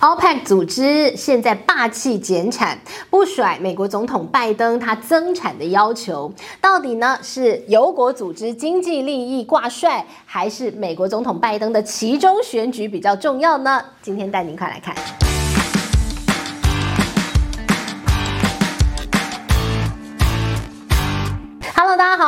OPEC 组织现在霸气减产，不甩美国总统拜登他增产的要求，到底呢是油国组织经济利益挂帅，还是美国总统拜登的其中选举比较重要呢？今天带您快来看。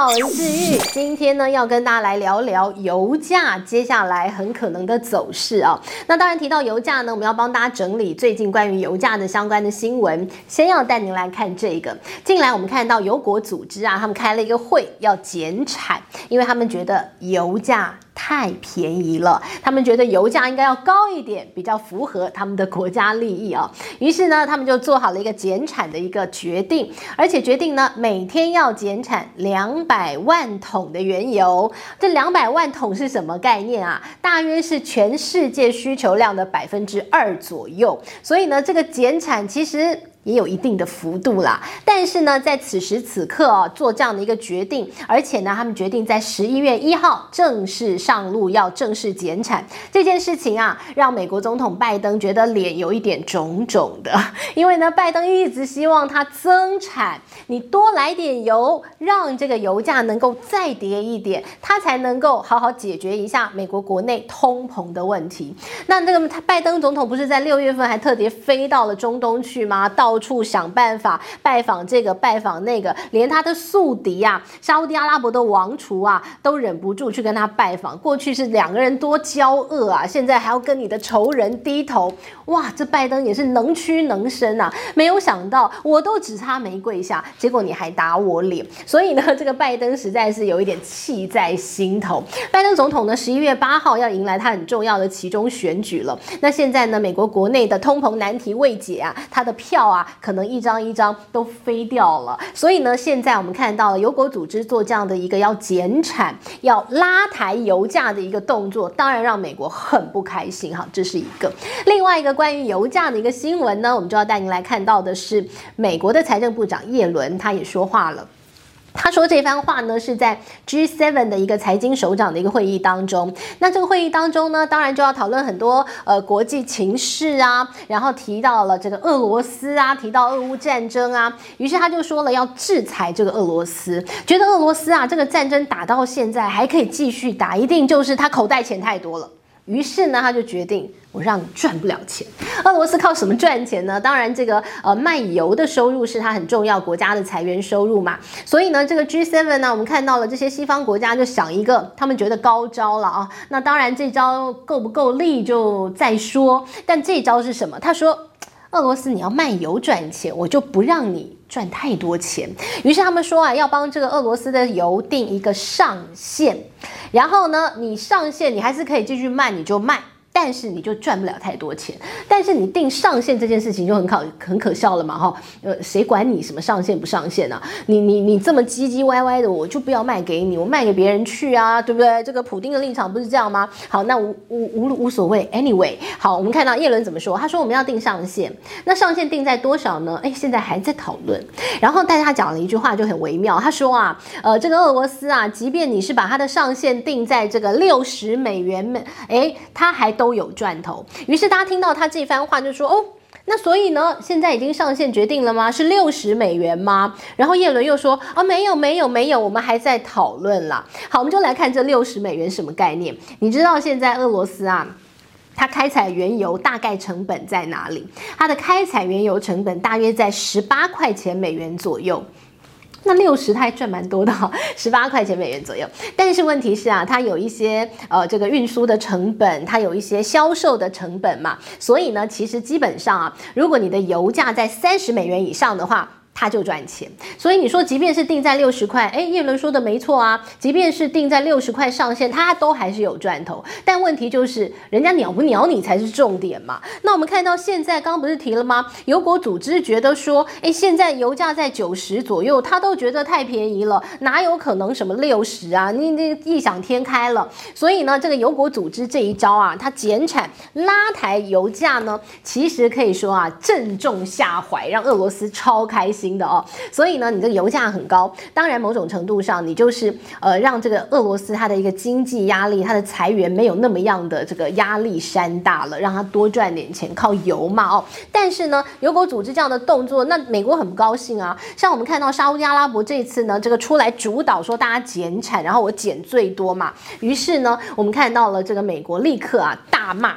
好，我是志玉，今天呢要跟大家来聊聊油价接下来很可能的走势啊。那当然提到油价呢，我们要帮大家整理最近关于油价的相关的新闻。先要带您来看这个，近来我们看到油国组织啊，他们开了一个会要减产，因为他们觉得油价。太便宜了，他们觉得油价应该要高一点，比较符合他们的国家利益啊。于是呢，他们就做好了一个减产的一个决定，而且决定呢，每天要减产两百万桶的原油。这两百万桶是什么概念啊？大约是全世界需求量的百分之二左右。所以呢，这个减产其实。也有一定的幅度啦，但是呢，在此时此刻哦，做这样的一个决定，而且呢，他们决定在十一月一号正式上路，要正式减产这件事情啊，让美国总统拜登觉得脸有一点肿肿的，因为呢，拜登一直希望他增产，你多来点油，让这个油价能够再跌一点，他才能够好好解决一下美国国内通膨的问题。那这个拜登总统不是在六月份还特别飞到了中东去吗？到到处想办法拜访这个拜访那个，连他的宿敌啊，沙乌地阿拉伯的王储啊，都忍不住去跟他拜访。过去是两个人多交恶啊，现在还要跟你的仇人低头。哇，这拜登也是能屈能伸啊！没有想到，我都只差没跪下，结果你还打我脸。所以呢，这个拜登实在是有一点气在心头。拜登总统呢，十一月八号要迎来他很重要的其中选举了。那现在呢，美国国内的通膨难题未解啊，他的票啊。可能一张一张都飞掉了，所以呢，现在我们看到了油国组织做这样的一个要减产、要拉抬油价的一个动作，当然让美国很不开心哈。这是一个。另外一个关于油价的一个新闻呢，我们就要带您来看到的是美国的财政部长耶伦，他也说话了。他说这番话呢，是在 G7 的一个财经首长的一个会议当中。那这个会议当中呢，当然就要讨论很多呃国际情势啊，然后提到了这个俄罗斯啊，提到俄乌战争啊。于是他就说了要制裁这个俄罗斯，觉得俄罗斯啊这个战争打到现在还可以继续打，一定就是他口袋钱太多了。于是呢，他就决定。我让你赚不了钱。俄罗斯靠什么赚钱呢？当然，这个呃卖油的收入是它很重要国家的财源收入嘛。所以呢，这个 G7 呢，我们看到了这些西方国家就想一个他们觉得高招了啊。那当然，这招够不够力就再说。但这招是什么？他说，俄罗斯你要卖油赚钱，我就不让你赚太多钱。于是他们说啊，要帮这个俄罗斯的油定一个上限，然后呢，你上线你还是可以继续卖，你就卖。但是你就赚不了太多钱，但是你定上限这件事情就很可很可笑了嘛哈，呃，谁管你什么上限不上限啊？你你你这么唧唧歪歪的，我就不要卖给你，我卖给别人去啊，对不对？这个普丁的立场不是这样吗？好，那无无无无所谓，anyway，好，我们看到叶伦怎么说？他说我们要定上限，那上限定在多少呢？诶，现在还在讨论。然后，但是他讲了一句话就很微妙，他说啊，呃，这个俄罗斯啊，即便你是把它的上限定在这个六十美元每，诶，他还。都有赚头，于是大家听到他这番话就说：“哦，那所以呢，现在已经上线决定了吗？是六十美元吗？”然后叶伦又说：“啊，没有，没有，没有，我们还在讨论啦。”好，我们就来看这六十美元什么概念？你知道现在俄罗斯啊，它开采原油大概成本在哪里？它的开采原油成本大约在十八块钱美元左右。那六十它还赚蛮多的哈，十八块钱美元左右。但是问题是啊，它有一些呃这个运输的成本，它有一些销售的成本嘛，所以呢，其实基本上啊，如果你的油价在三十美元以上的话。他就赚钱，所以你说，即便是定在六十块，诶，叶伦说的没错啊，即便是定在六十块上限，他都还是有赚头。但问题就是，人家鸟不鸟你才是重点嘛。那我们看到现在，刚刚不是提了吗？油国组织觉得说，诶，现在油价在九十左右，他都觉得太便宜了，哪有可能什么六十啊？你你异想天开了。所以呢，这个油国组织这一招啊，它减产拉抬油价呢，其实可以说啊，正中下怀，让俄罗斯超开心。的哦。所以呢，你这个油价很高，当然某种程度上你就是呃让这个俄罗斯它的一个经济压力、它的裁员没有那么样的这个压力山大了，让它多赚点钱，靠油嘛哦。但是呢，油国组织这样的动作，那美国很不高兴啊。像我们看到沙乌地阿拉伯这次呢，这个出来主导说大家减产，然后我减最多嘛，于是呢，我们看到了这个美国立刻啊大骂。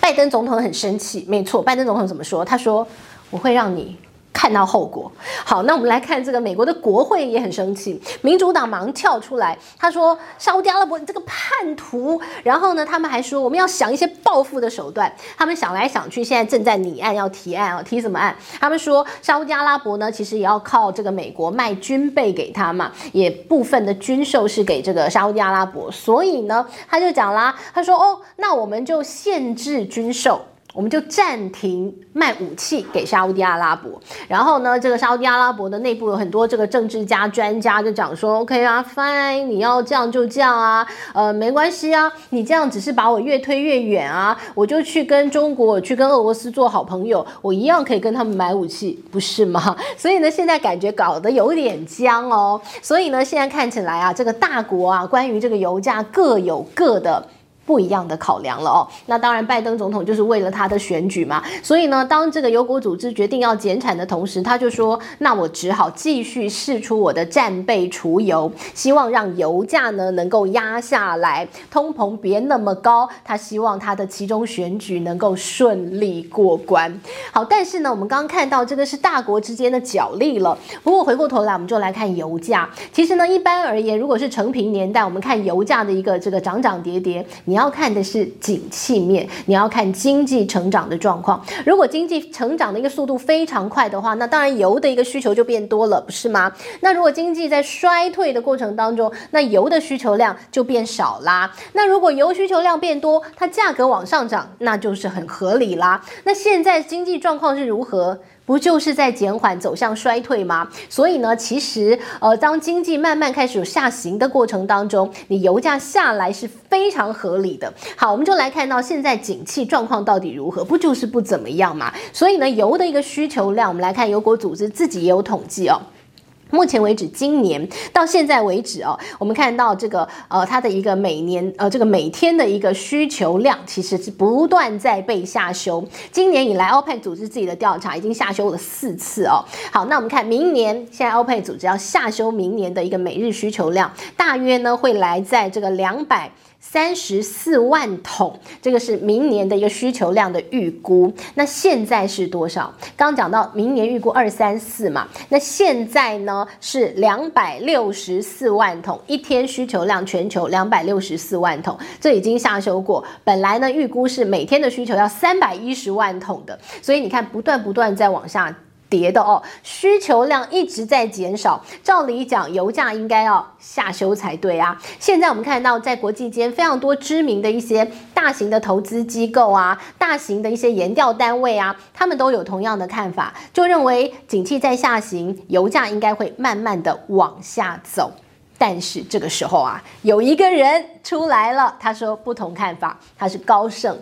拜登总统很生气，没错，拜登总统怎么说？他说：“我会让你。”看到后果。好，那我们来看这个美国的国会也很生气，民主党忙跳出来，他说沙乌地阿拉伯你这个叛徒。然后呢，他们还说我们要想一些报复的手段。他们想来想去，现在正在拟案要提案啊，提什么案？他们说沙乌地阿拉伯呢，其实也要靠这个美国卖军备给他嘛，也部分的军售是给这个沙乌地阿拉伯，所以呢，他就讲啦，他说哦，那我们就限制军售。我们就暂停卖武器给沙乌地阿拉伯，然后呢，这个沙乌地阿拉伯的内部有很多这个政治家、专家就讲说，OK 啊，Fine，你要这样就这样啊，呃，没关系啊，你这样只是把我越推越远啊，我就去跟中国、去跟俄罗斯做好朋友，我一样可以跟他们买武器，不是吗？所以呢，现在感觉搞得有点僵哦，所以呢，现在看起来啊，这个大国啊，关于这个油价各有各的。不一样的考量了哦，那当然，拜登总统就是为了他的选举嘛，所以呢，当这个油国组织决定要减产的同时，他就说，那我只好继续试出我的战备储油，希望让油价呢能够压下来，通膨别那么高，他希望他的其中选举能够顺利过关。好，但是呢，我们刚刚看到这个是大国之间的角力了。不过回过头来，我们就来看油价。其实呢，一般而言，如果是成平年代，我们看油价的一个这个涨涨跌跌。你要看的是景气面，你要看经济成长的状况。如果经济成长的一个速度非常快的话，那当然油的一个需求就变多了，不是吗？那如果经济在衰退的过程当中，那油的需求量就变少啦。那如果油需求量变多，它价格往上涨，那就是很合理啦。那现在经济状况是如何？不就是在减缓走向衰退吗？所以呢，其实呃，当经济慢慢开始有下行的过程当中，你油价下来是非常合理的。好，我们就来看到现在景气状况到底如何？不就是不怎么样嘛？所以呢，油的一个需求量，我们来看油国组织自己也有统计哦。目前为止，今年到现在为止哦，我们看到这个呃，它的一个每年呃，这个每天的一个需求量其实是不断在被下修。今年以来，OPEC 组织自己的调查已经下修了四次哦。好，那我们看明年，现在 OPEC 组织要下修明年的一个每日需求量，大约呢会来在这个两百。三十四万桶，这个是明年的一个需求量的预估。那现在是多少？刚讲到明年预估二三四嘛，那现在呢是两百六十四万桶，一天需求量全球两百六十四万桶，这已经下修过。本来呢预估是每天的需求要三百一十万桶的，所以你看不断不断在往下。跌的哦，需求量一直在减少，照理讲，油价应该要下修才对啊。现在我们看到，在国际间非常多知名的一些大型的投资机构啊，大型的一些研调单位啊，他们都有同样的看法，就认为景气在下行，油价应该会慢慢的往下走。但是这个时候啊，有一个人出来了，他说不同看法，他是高盛。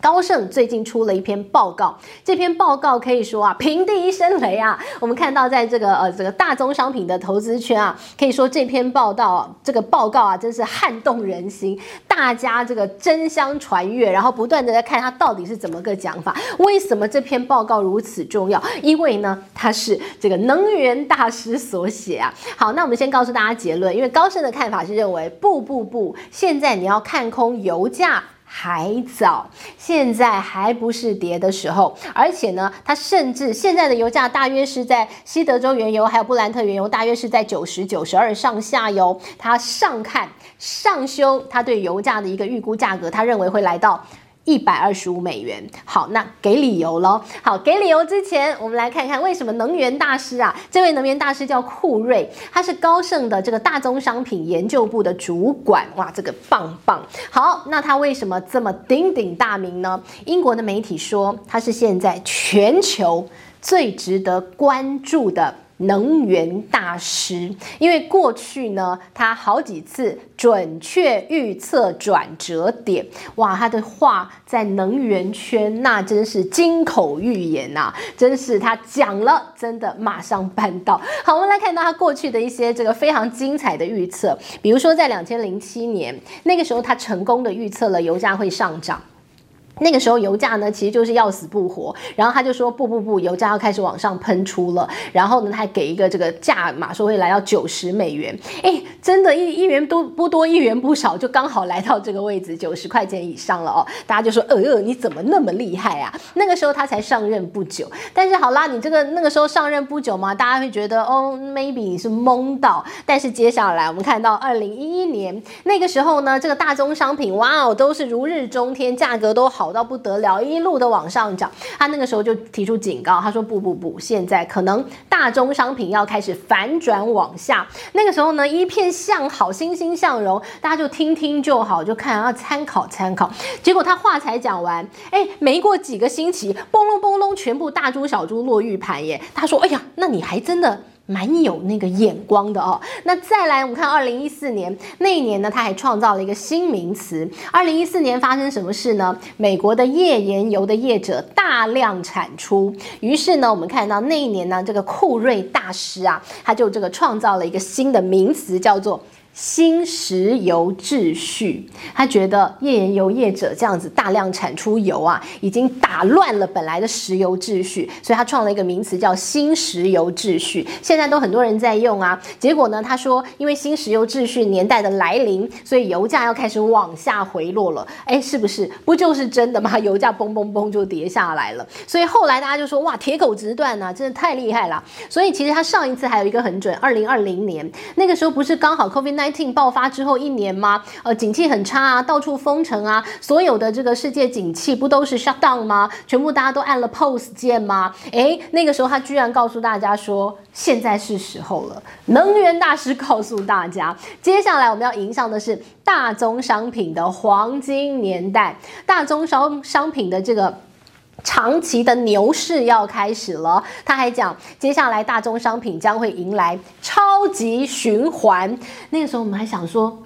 高盛最近出了一篇报告，这篇报告可以说啊，平地一声雷啊。我们看到，在这个呃这个大宗商品的投资圈啊，可以说这篇报道这个报告啊，真是撼动人心，大家这个争相传阅，然后不断的在看它到底是怎么个讲法。为什么这篇报告如此重要？因为呢，它是这个能源大师所写啊。好，那我们先告诉大家结论，因为高盛的看法是认为，不不不，现在你要看空油价。还早，现在还不是跌的时候，而且呢，它甚至现在的油价大约是在西德州原油还有布兰特原油大约是在九十九十二上下游，它上看上修，它对油价的一个预估价格，它认为会来到。一百二十五美元。好，那给理由喽。好，给理由之前，我们来看看为什么能源大师啊，这位能源大师叫库瑞，他是高盛的这个大宗商品研究部的主管。哇，这个棒棒。好，那他为什么这么鼎鼎大名呢？英国的媒体说，他是现在全球最值得关注的能源大师，因为过去呢，他好几次准确预测转折点，哇，他的话在能源圈那真是金口玉言呐、啊，真是他讲了，真的马上办到。好，我们来看到他过去的一些这个非常精彩的预测，比如说在两千零七年那个时候，他成功的预测了油价会上涨。那个时候油价呢，其实就是要死不活，然后他就说不不不，油价要开始往上喷出了，然后呢，他还给一个这个价码，说会来到九十美元，哎，真的，一一元多不多，一元不少，就刚好来到这个位置，九十块钱以上了哦。大家就说，呃，你怎么那么厉害啊？那个时候他才上任不久，但是好啦，你这个那个时候上任不久嘛，大家会觉得哦，maybe 你是懵到，但是接下来我们看到二零一一年那个时候呢，这个大宗商品哇哦，都是如日中天，价格都好。好到不得了，一路的往上涨。他那个时候就提出警告，他说：“不不不，现在可能大宗商品要开始反转往下。”那个时候呢，一片向好，欣欣向荣，大家就听听就好，就看要参考参考。结果他话才讲完，哎，没过几个星期，嘣隆嘣隆，全部大猪小猪落玉盘耶。他说：“哎呀，那你还真的。”蛮有那个眼光的哦。那再来，我们看二零一四年那一年呢，他还创造了一个新名词。二零一四年发生什么事呢？美国的页岩油的业者大量产出，于是呢，我们看到那一年呢，这个库瑞大师啊，他就这个创造了一个新的名词，叫做。新石油秩序，他觉得页岩油业者这样子大量产出油啊，已经打乱了本来的石油秩序，所以他创了一个名词叫新石油秩序。现在都很多人在用啊。结果呢，他说因为新石油秩序年代的来临，所以油价要开始往下回落了。哎，是不是？不就是真的吗？油价嘣嘣嘣就跌下来了。所以后来大家就说哇，铁口直断呐，真的太厉害了。所以其实他上一次还有一个很准，二零二零年那个时候不是刚好 COVID 爆发之后一年吗？呃，景气很差啊，到处封城啊，所有的这个世界景气不都是 shut down 吗？全部大家都按了 pause 键吗？诶，那个时候他居然告诉大家说，现在是时候了。能源大师告诉大家，接下来我们要迎上的是大宗商品的黄金年代，大宗商商品的这个。长期的牛市要开始了，他还讲，接下来大宗商品将会迎来超级循环。那个时候我们还想说，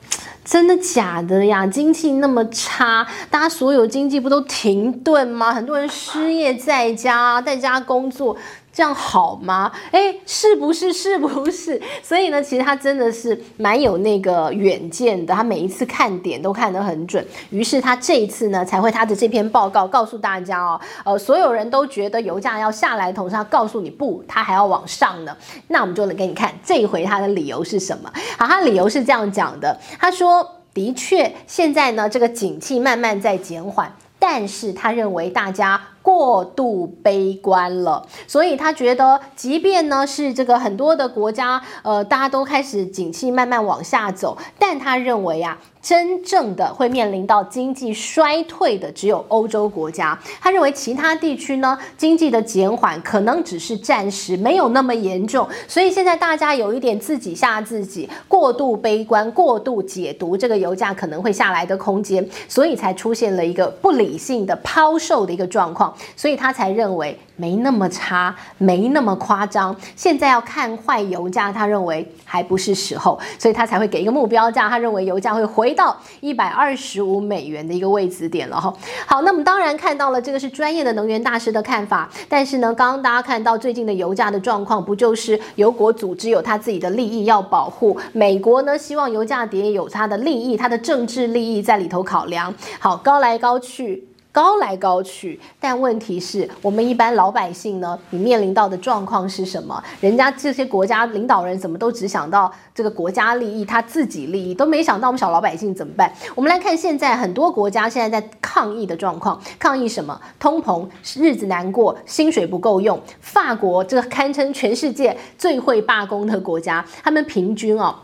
真的假的呀？经济那么差，大家所有经济不都停顿吗？很多人失业在家，在家工作。这样好吗？诶，是不是？是不是？所以呢，其实他真的是蛮有那个远见的。他每一次看点都看得很准，于是他这一次呢，才会他的这篇报告告诉大家哦，呃，所有人都觉得油价要下来，同时他告诉你不，他还要往上呢。那我们就来给你看这一回他的理由是什么。好，他理由是这样讲的，他说，的确，现在呢，这个景气慢慢在减缓，但是他认为大家。过度悲观了，所以他觉得，即便呢是这个很多的国家，呃，大家都开始景气慢慢往下走，但他认为呀，真正的会面临到经济衰退的只有欧洲国家。他认为其他地区呢，经济的减缓可能只是暂时，没有那么严重。所以现在大家有一点自己吓自己，过度悲观，过度解读这个油价可能会下来的空间，所以才出现了一个不理性的抛售的一个状况。所以他才认为没那么差，没那么夸张。现在要看坏油价，他认为还不是时候，所以他才会给一个目标价。他认为油价会回到一百二十五美元的一个位置点了哈。好，那么当然看到了这个是专业的能源大师的看法，但是呢，刚刚大家看到最近的油价的状况，不就是油国组织有他自己的利益要保护，美国呢希望油价跌有它的利益，它的政治利益在里头考量。好，高来高去。高来高去，但问题是我们一般老百姓呢，你面临到的状况是什么？人家这些国家领导人怎么都只想到这个国家利益，他自己利益都没想到我们小老百姓怎么办？我们来看现在很多国家现在在抗议的状况，抗议什么？通膨，日子难过，薪水不够用。法国这个堪称全世界最会罢工的国家，他们平均哦。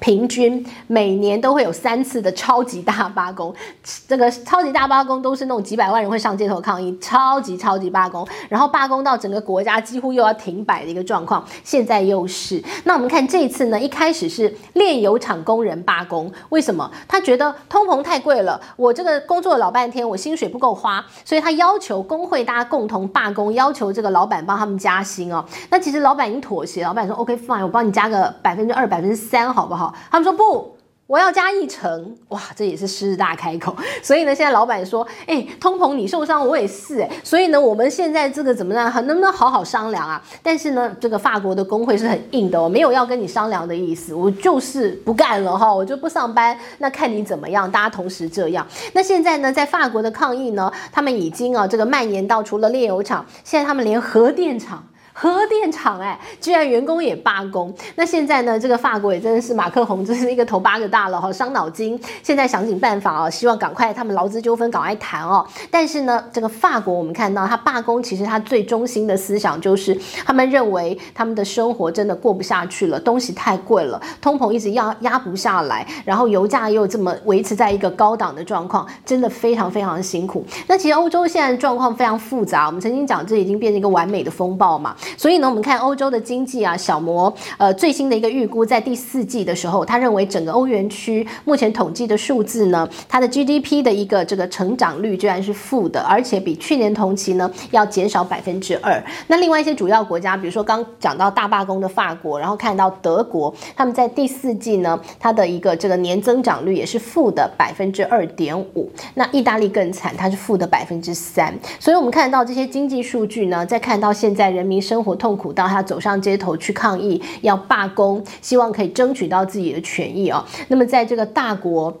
平均每年都会有三次的超级大罢工，这个超级大罢工都是那种几百万人会上街头抗议，超级超级罢工，然后罢工到整个国家几乎又要停摆的一个状况。现在又是，那我们看这一次呢，一开始是炼油厂工人罢工，为什么？他觉得通膨太贵了，我这个工作了老半天，我薪水不够花，所以他要求工会大家共同罢工，要求这个老板帮他们加薪哦。那其实老板已经妥协，老板说 OK fine，我帮你加个百分之二、百分之三，好不好？他们说不，我要加一成，哇，这也是狮子大开口。所以呢，现在老板说，哎、通膨你受伤，我也是，哎，所以呢，我们现在这个怎么样，能不能好好商量啊？但是呢，这个法国的工会是很硬的，我没有要跟你商量的意思，我就是不干了哈，我就不上班，那看你怎么样，大家同时这样。那现在呢，在法国的抗议呢，他们已经啊，这个蔓延到除了炼油厂，现在他们连核电厂。核电厂哎，居然员工也罢工。那现在呢，这个法国也真的是马克宏，真是一个头八个大了哈，伤脑筋。现在想尽办法啊，希望赶快他们劳资纠纷赶快谈哦。但是呢，这个法国我们看到他罢工，其实他最中心的思想就是，他们认为他们的生活真的过不下去了，东西太贵了，通膨一直压压不下来，然后油价又这么维持在一个高档的状况，真的非常非常辛苦。那其实欧洲现在状况非常复杂，我们曾经讲这已经变成一个完美的风暴嘛。所以呢，我们看欧洲的经济啊，小摩呃最新的一个预估，在第四季的时候，他认为整个欧元区目前统计的数字呢，它的 GDP 的一个这个成长率居然是负的，而且比去年同期呢要减少百分之二。那另外一些主要国家，比如说刚讲到大罢工的法国，然后看到德国，他们在第四季呢，它的一个这个年增长率也是负的百分之二点五。那意大利更惨，它是负的百分之三。所以我们看到这些经济数据呢，再看到现在人民生生活痛苦到他走上街头去抗议，要罢工，希望可以争取到自己的权益哦。那么在这个大国。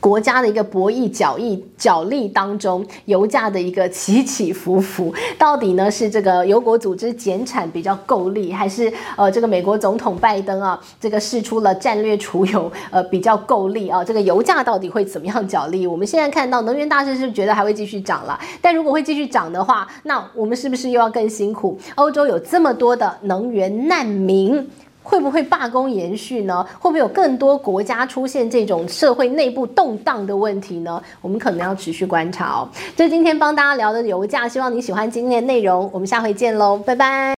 国家的一个博弈角力角力当中，油价的一个起起伏伏，到底呢是这个油国组织减产比较够力，还是呃这个美国总统拜登啊这个试出了战略储油呃比较够力啊？这个油价到底会怎么样角力？我们现在看到能源大师是觉得还会继续涨了，但如果会继续涨的话，那我们是不是又要更辛苦？欧洲有这么多的能源难民。会不会罢工延续呢？会不会有更多国家出现这种社会内部动荡的问题呢？我们可能要持续观察哦。这是今天帮大家聊的油价，希望你喜欢今天的内容。我们下回见喽，拜拜。